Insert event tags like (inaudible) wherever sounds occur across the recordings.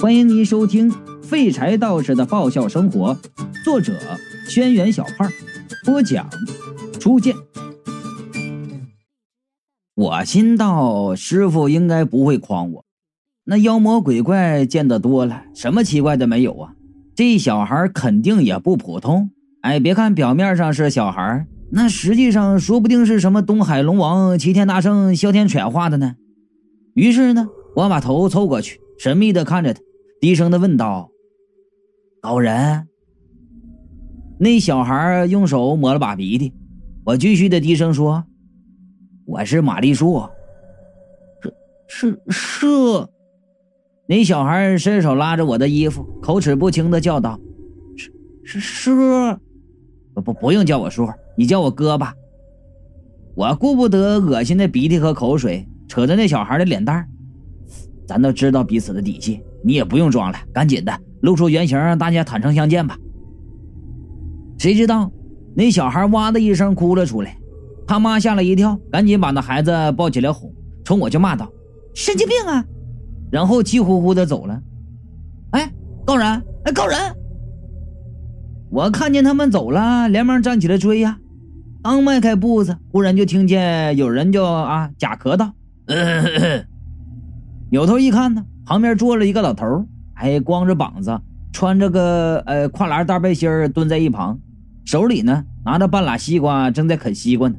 欢迎您收听《废柴道士的爆笑生活》，作者：轩辕小胖，播讲：初见。我心道，师傅应该不会诓我。那妖魔鬼怪见得多了，什么奇怪的没有啊？这小孩肯定也不普通。哎，别看表面上是小孩，那实际上说不定是什么东海龙王、齐天大圣、哮天犬画的呢。于是呢，我把头凑过去，神秘的看着他。低声的问道：“老人。”那小孩用手抹了把鼻涕。我继续的低声说：“我是玛丽树。”是是是。那小孩伸手拉着我的衣服，口齿不清的叫道：“是是是。”不不不用叫我叔，你叫我哥吧。我顾不得恶心的鼻涕和口水，扯着那小孩的脸蛋咱都知道彼此的底细。你也不用装了，赶紧的露出原形，大家坦诚相见吧。谁知道那小孩哇的一声哭了出来，他妈吓了一跳，赶紧把那孩子抱起来哄，冲我就骂道：“神经病啊！”然后气呼呼的走了。哎，高人，哎，高人！我看见他们走了，连忙站起来追呀。刚迈开步子，忽然就听见有人就啊假咳道：“ (coughs) 扭头一看呢。”旁边坐了一个老头，还光着膀子，穿着个呃跨栏大背心蹲在一旁，手里呢拿着半拉西瓜，正在啃西瓜呢。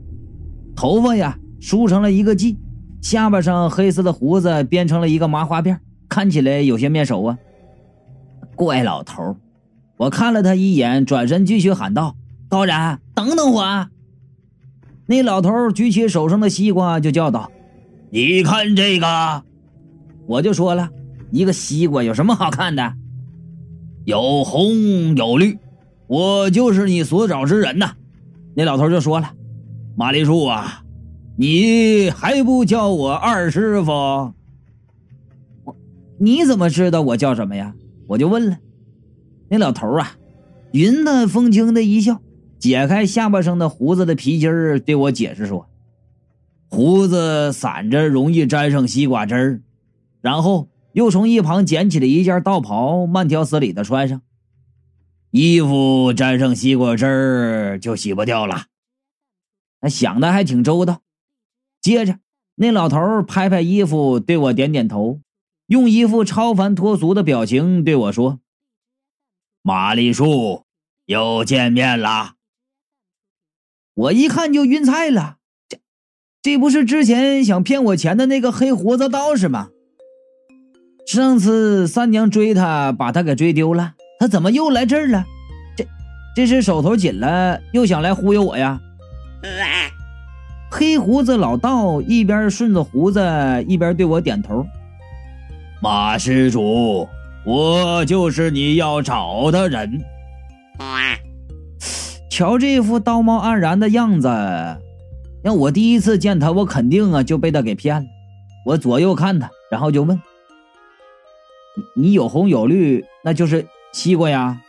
头发呀梳成了一个髻，下巴上黑色的胡子编成了一个麻花辫，看起来有些面熟啊。怪老头，我看了他一眼，转身继续喊道：“高然，等等我！”那老头举起手上的西瓜，就叫道：“你看这个！”我就说了。一个西瓜有什么好看的？有红有绿，我就是你所找之人呐。那老头就说了：“马丽树啊，你还不叫我二师傅？我你怎么知道我叫什么呀？”我就问了。那老头啊，云淡风轻的一笑，解开下巴上的胡子的皮筋儿，对我解释说：“胡子散着容易沾上西瓜汁儿，然后。”又从一旁捡起了一件道袍，慢条斯理的穿上。衣服沾上西瓜汁儿就洗不掉了。那想的还挺周到。接着，那老头拍拍衣服，对我点点头，用一副超凡脱俗的表情对我说：“玛丽树，又见面了。”我一看就晕菜了。这，这不是之前想骗我钱的那个黑胡子道士吗？上次三娘追他，把他给追丢了，他怎么又来这儿了？这，这是手头紧了，又想来忽悠我呀？黑胡子老道一边顺着胡子，一边对我点头。马施主，我就是你要找的人。(sniffs) 瞧这副道貌岸然的样子，让我第一次见他，我肯定啊就被他给骗了。我左右看他，然后就问。你有红有绿，那就是西瓜呀。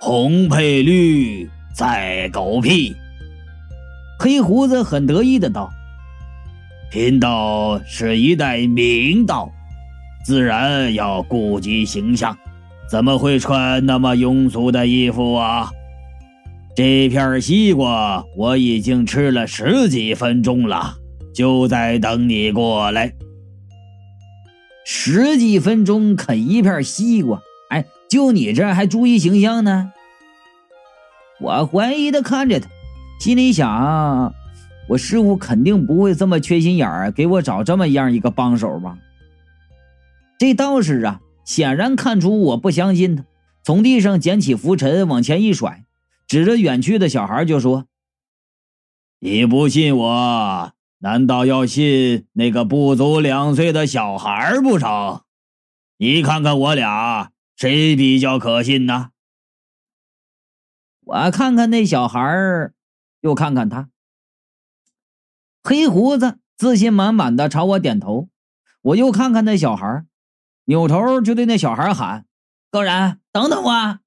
红配绿，在狗屁！黑胡子很得意的道：“贫道是一代名道，自然要顾及形象，怎么会穿那么庸俗的衣服啊？这片西瓜我已经吃了十几分钟了，就在等你过来。”十几分钟啃一片西瓜，哎，就你这还注意形象呢？我怀疑的看着他，心里想：我师傅肯定不会这么缺心眼儿，给我找这么样一个帮手吧？这道士啊，显然看出我不相信他，从地上捡起拂尘往前一甩，指着远去的小孩就说：“你不信我？”难道要信那个不足两岁的小孩不成？你看看我俩谁比较可信呢？我看看那小孩又看看他。黑胡子自信满满的朝我点头。我又看看那小孩，扭头就对那小孩喊：“高然，等等我，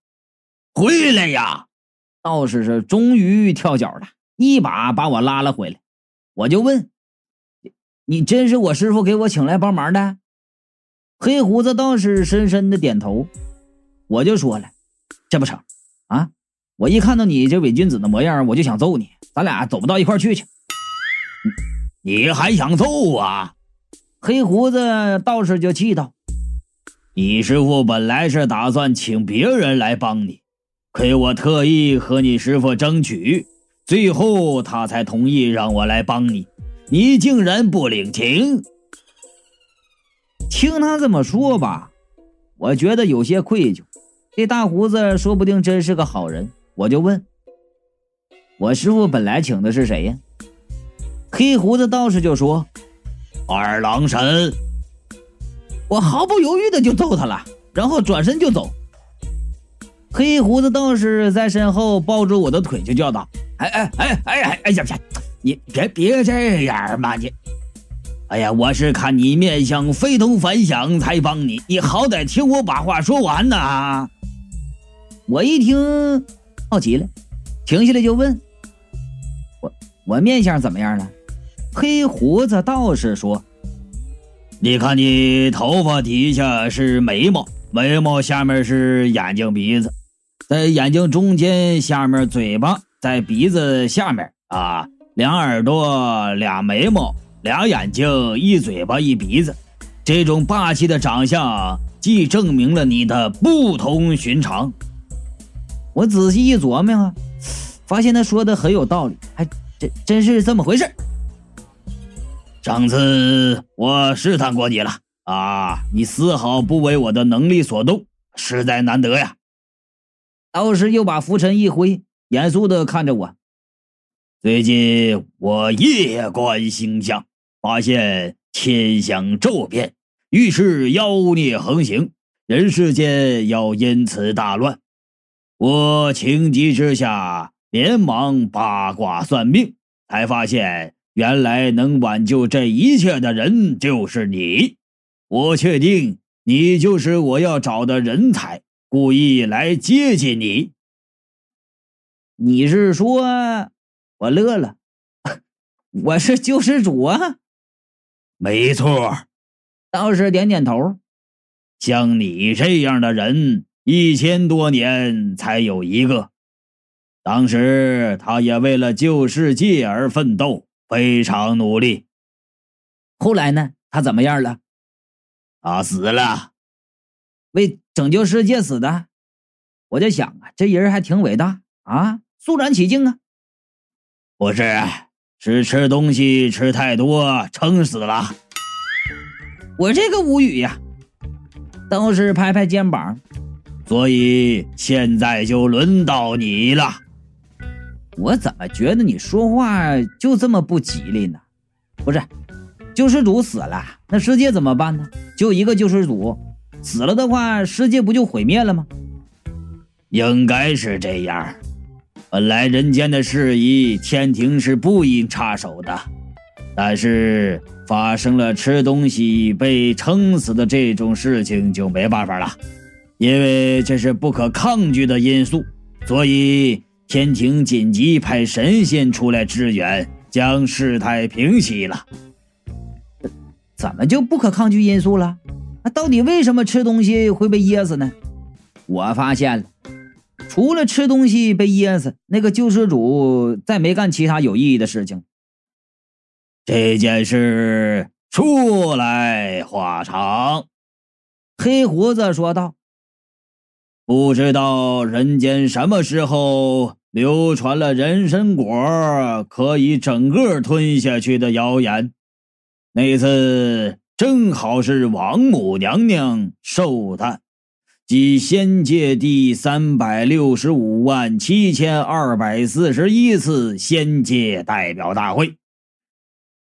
回来呀！”道士是终于跳脚了，一把把我拉了回来。我就问：“你真是我师傅给我请来帮忙的？”黑胡子道士深深的点头。我就说了，这不成啊！我一看到你这伪君子的模样，我就想揍你，咱俩走不到一块去去。你还想揍啊？黑胡子道士就气道：“你师傅本来是打算请别人来帮你，可我特意和你师傅争取，最后他才同意让我来帮你。你竟然不领情！”听他这么说吧，我觉得有些愧疚。这大胡子说不定真是个好人，我就问：“我师傅本来请的是谁呀？”黑胡子道士就说：“二郎神。”我毫不犹豫的就揍他了，然后转身就走。黑胡子道士在身后抱住我的腿，就叫道：“哎哎哎哎哎哎呀呀！你别别这样嘛！你，哎呀，我是看你面相非同凡响才帮你，你好歹听我把话说完呐！”我一听好奇了，停下来就问：“我我面相怎么样了？”黑胡子道士说：“你看，你头发底下是眉毛，眉毛下面是眼睛、鼻子，在眼睛中间，下面嘴巴，在鼻子下面啊，两耳朵，俩眉毛，俩眼睛，一嘴巴，一鼻子，这种霸气的长相，既证明了你的不同寻常。我仔细一琢磨啊，发现他说的很有道理，还真真是这么回事。”上次我试探过你了啊，你丝毫不为我的能力所动，实在难得呀。道士又把拂尘一挥，严肃的看着我。最近我夜观星象，发现天象骤变，预示妖孽横行，人世间要因此大乱。我情急之下，连忙八卦算命，才发现。原来能挽救这一切的人就是你，我确定你就是我要找的人才，故意来接近你。你是说，我乐了，(laughs) 我是救世主啊？没错，道士点点头。像你这样的人，一千多年才有一个，当时他也为了救世界而奋斗。非常努力。后来呢？他怎么样了？他死了，为拯救世界死的。我就想啊，这人还挺伟大啊，肃然起敬啊。不是，是吃东西吃太多撑死了。我这个无语呀。道士拍拍肩膀，所以现在就轮到你了。我怎么觉得你说话就这么不吉利呢？不是，救世主死了，那世界怎么办呢？就一个救世主死了的话，世界不就毁灭了吗？应该是这样。本来人间的事宜，天庭是不应插手的，但是发生了吃东西被撑死的这种事情，就没办法了，因为这是不可抗拒的因素，所以。天庭紧急派神仙出来支援，将事态平息了。怎么就不可抗拒因素了？那到底为什么吃东西会被噎死呢？我发现了，除了吃东西被噎死，那个救世主再没干其他有意义的事情。这件事说来话长，黑胡子说道。不知道人间什么时候流传了人参果可以整个吞下去的谣言。那次正好是王母娘娘寿诞，即仙界第三百六十五万七千二百四十一次仙界代表大会，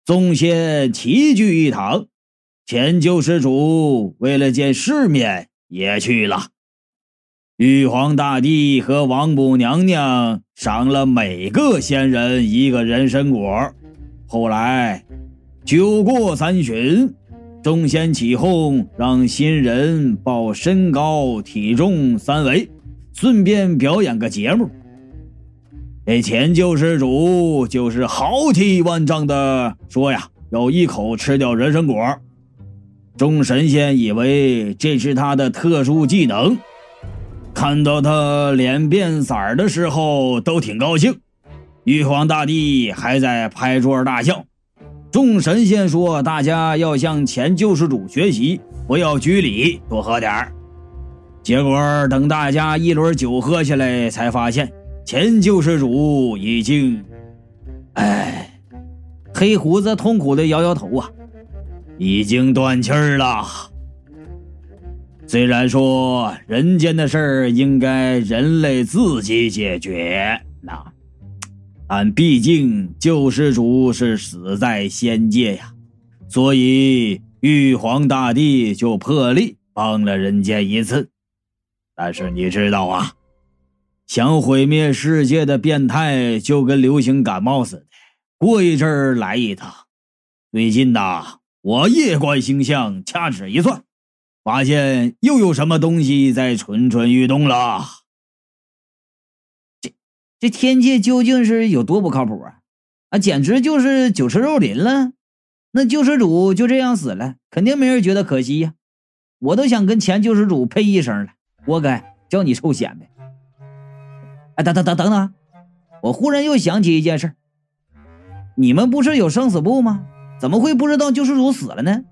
众仙齐聚一堂，前救世主为了见世面也去了。玉皇大帝和王母娘娘赏了每个仙人一个人参果。后来，酒过三巡，众仙起哄，让新人报身高体重三围，顺便表演个节目。这前救世主就是豪气万丈的说呀，要一口吃掉人参果。众神仙以为这是他的特殊技能，看到他脸变色的时候都挺高兴。玉皇大帝还在拍桌大笑。众神仙说：“大家要向前救世主学习，不要拘礼，多喝点儿。”结果等大家一轮酒喝下来，才发现前救世主已经……哎，黑胡子痛苦的摇摇头啊。已经断气儿了。虽然说人间的事儿应该人类自己解决，那，但毕竟救世主是死在仙界呀，所以玉皇大帝就破例帮了人间一次。但是你知道啊，想毁灭世界的变态就跟流行感冒似的，过一阵儿来一趟。最近呐。我夜观星象，掐指一算，发现又有什么东西在蠢蠢欲动了。这天界究竟是有多不靠谱啊？啊，简直就是酒池肉林了。那救世主就这样死了，肯定没人觉得可惜呀。我都想跟前救世主呸一声了，活该叫你臭显摆。哎，等等等等等，我忽然又想起一件事，你们不是有生死簿吗？怎么会不知道救世主死了呢？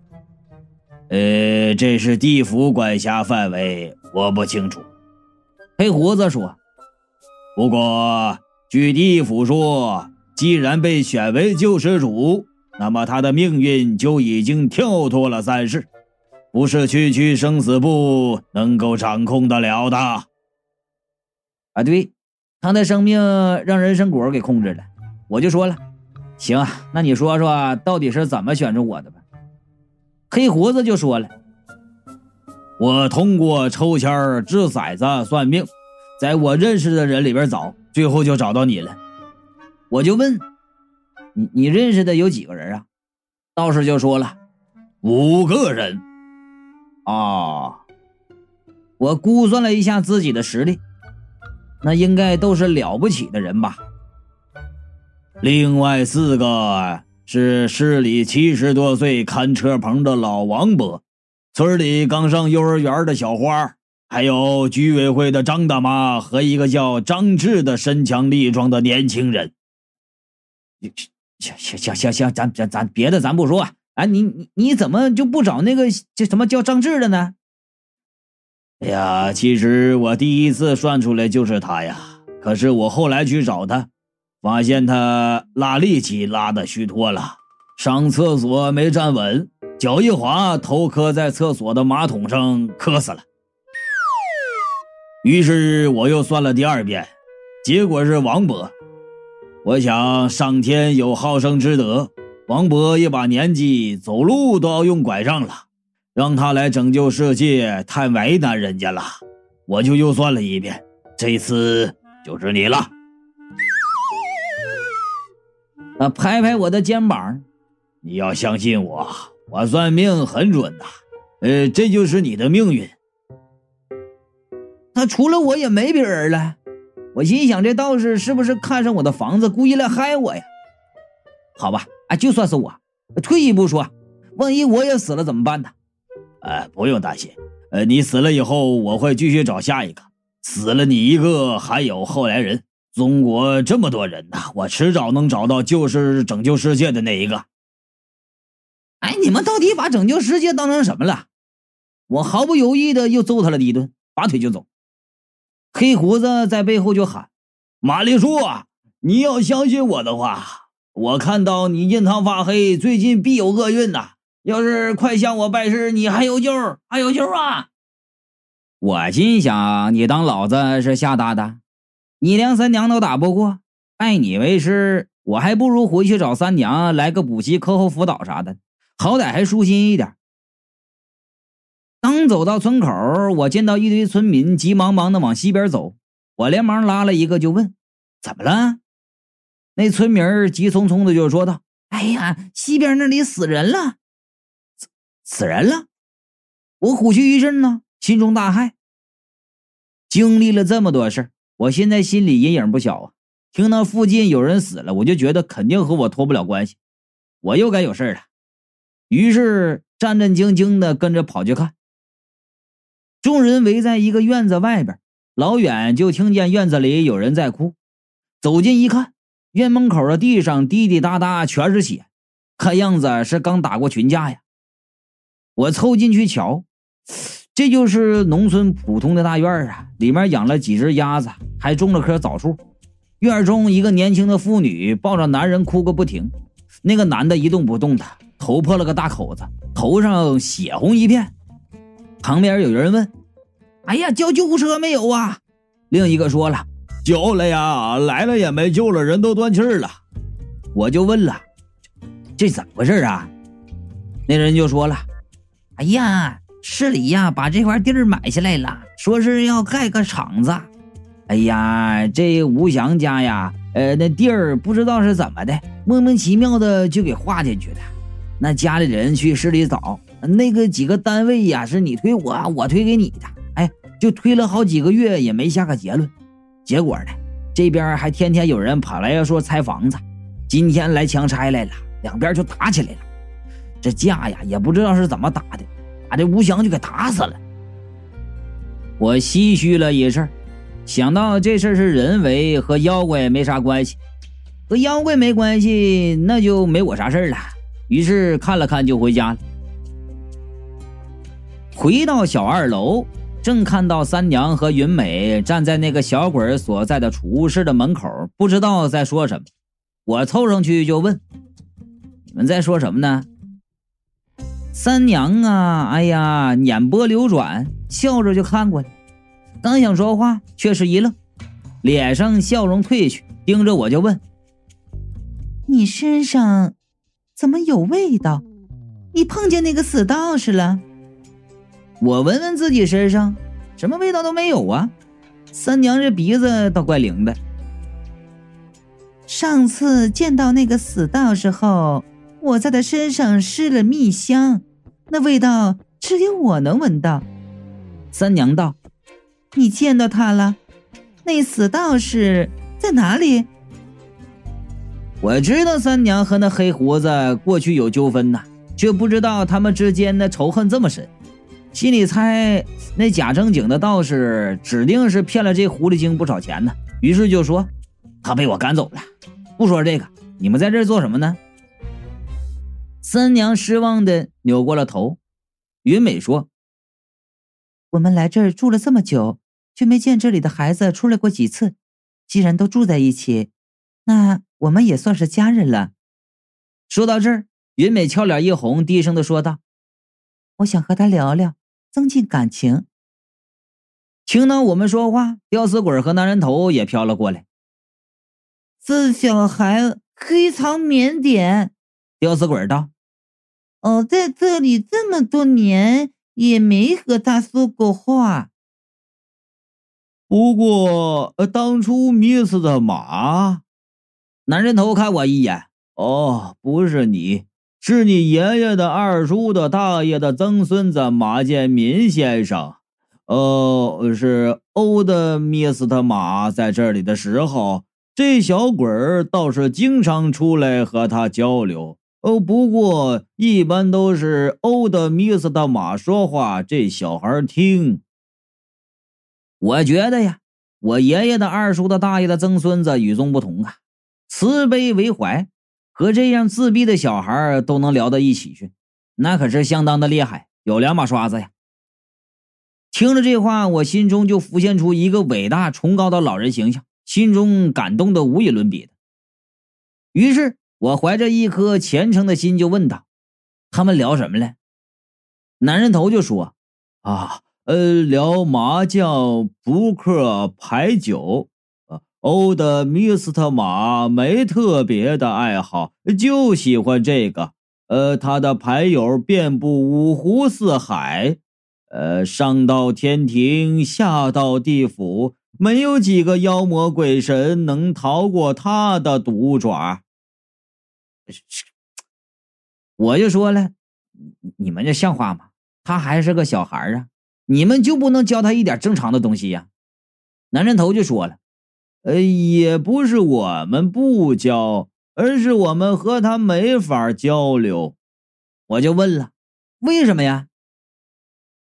呃，这是地府管辖范围，我不清楚。黑胡子说：“不过据地府说，既然被选为救世主，那么他的命运就已经跳脱了三世，不是区区生死簿能够掌控得了的。啊，对，他的生命让人参果给控制了。我就说了。”行，那你说说，到底是怎么选中我的吧？黑胡子就说了：“我通过抽签、掷骰子、算命，在我认识的人里边找，最后就找到你了。我就问你，你认识的有几个人啊？道士就说了：五个人。啊，我估算了一下自己的实力，那应该都是了不起的人吧。”另外四个是市里七十多岁看车棚的老王伯，村里刚上幼儿园的小花，还有居委会的张大妈和一个叫张志的身强力壮的年轻人。行行行行行，咱咱咱别的咱不说，哎，你你你怎么就不找那个这什么叫张志的呢？哎呀，其实我第一次算出来就是他呀，可是我后来去找他。发现他拉力气拉的虚脱了，上厕所没站稳，脚一滑，头磕在厕所的马桶上，磕死了。于是我又算了第二遍，结果是王伯。我想上天有好生之德，王伯一把年纪，走路都要用拐杖了，让他来拯救世界，太为难人家了。我就又算了一遍，这次就是你了。啊！拍拍我的肩膀，你要相信我，我算命很准的。呃，这就是你的命运。他除了我也没别人了。我心想，这道士是不是看上我的房子，故意来害我呀？好吧，啊，就算是我。退一步说，万一我也死了怎么办呢？呃，不用担心。呃，你死了以后，我会继续找下一个。死了你一个，还有后来人。中国这么多人呐，我迟早能找到就是拯救世界的那一个。哎，你们到底把拯救世界当成什么了？我毫不犹豫的又揍他了一顿，拔腿就走。黑胡子在背后就喊：“马丽树，你要相信我的话，我看到你印堂发黑，最近必有厄运呐！要是快向我拜师，你还有救，还有救啊！”我心想：你当老子是吓大的？你连三娘都打不过，拜你为师，我还不如回去找三娘来个补习、课后辅导啥的，好歹还舒心一点。刚走到村口，我见到一堆村民急忙忙的往西边走，我连忙拉了一个就问：“怎么了？”那村民急匆匆的就说道：“哎呀，西边那里死人了，死人了！”我虎躯一震呢，心中大骇。经历了这么多事儿。我现在心里阴影不小啊！听到附近有人死了，我就觉得肯定和我脱不了关系，我又该有事了。于是战战兢兢的跟着跑去看。众人围在一个院子外边，老远就听见院子里有人在哭。走近一看，院门口的地上滴滴答答全是血，看样子是刚打过群架呀。我凑进去瞧，这就是农村普通的大院啊，里面养了几只鸭子，还种了棵枣树。院中一个年轻的妇女抱着男人哭个不停，那个男的一动不动的，头破了个大口子，头上血红一片。旁边有人问：“哎呀，叫救护车没有啊？”另一个说了。救了呀，来了也没救了，人都断气了。我就问了，这怎么回事啊？那人就说了：“哎呀，市里呀把这块地儿买下来了，说是要盖个厂子。哎呀，这吴祥家呀，呃，那地儿不知道是怎么的，莫名其妙的就给划进去了。那家里人去市里找，那个几个单位呀，是你推我，我推给你的，哎，就推了好几个月也没下个结论。”结果呢，这边还天天有人跑来要说拆房子，今天来强拆来了，两边就打起来了。这架呀，也不知道是怎么打的，把这吴祥就给打死了。我唏嘘了一阵，想到这事是人为，和妖怪没啥关系，和妖怪没关系，那就没我啥事了。于是看了看就回家了。回到小二楼。正看到三娘和云美站在那个小鬼所在的储物室的门口，不知道在说什么。我凑上去就问：“你们在说什么呢？”三娘啊，哎呀，眼波流转，笑着就看过来。刚想说话，却是一愣，脸上笑容褪去，盯着我就问：“你身上怎么有味道？你碰见那个死道士了？”我闻闻自己身上，什么味道都没有啊。三娘这鼻子倒怪灵的。上次见到那个死道士后，我在他身上施了蜜香，那味道只有我能闻到。三娘道：“你见到他了？那死道士在哪里？”我知道三娘和那黑胡子过去有纠纷呐，却不知道他们之间的仇恨这么深。心里猜，那假正经的道士指定是骗了这狐狸精不少钱呢。于是就说：“他被我赶走了。”不说这个，你们在这做什么呢？三娘失望的扭过了头。云美说：“我们来这儿住了这么久，却没见这里的孩子出来过几次。既然都住在一起，那我们也算是家人了。”说到这儿，云美俏脸一红，低声的说道：“我想和他聊聊。”增进感情。听到我们说话，吊死鬼和男人头也飘了过来。这小孩非常腼腆，吊死鬼道：“哦，在这里这么多年，也没和他说过话。不过当初迷死的马，男人头看我一眼。哦，不是你。”是你爷爷的二叔的大爷的曾孙子马建民先生，哦，是欧的米斯特马在这里的时候，这小鬼儿倒是经常出来和他交流。哦，不过一般都是欧的米斯特马说话，这小孩听。我觉得呀，我爷爷的二叔的大爷的曾孙子与众不同啊，慈悲为怀。和这样自闭的小孩都能聊到一起去，那可是相当的厉害，有两把刷子呀。听了这话，我心中就浮现出一个伟大崇高的老人形象，心中感动的无与伦比的。于是，我怀着一颗虔诚的心就问道：“他们聊什么了？”男人头就说：“啊，呃，聊麻将、扑克、牌九。”欧的米斯特马没特别的爱好，就喜欢这个。呃，他的牌友遍布五湖四海，呃，上到天庭，下到地府，没有几个妖魔鬼神能逃过他的毒爪。我就说了，你们这像话吗？他还是个小孩啊，你们就不能教他一点正常的东西呀？男人头就说了。呃，也不是我们不教，而是我们和他没法交流。我就问了，为什么呀？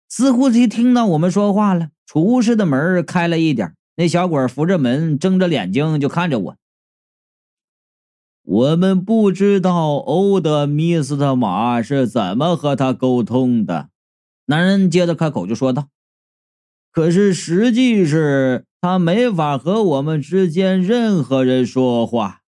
似乎一听到我们说话了，储物室的门开了一点，那小鬼扶着门，睁着眼睛就看着我。我们不知道欧德米斯特马是怎么和他沟通的。男人接着开口就说道：“可是实际是他没法和我们之间任何人说话。”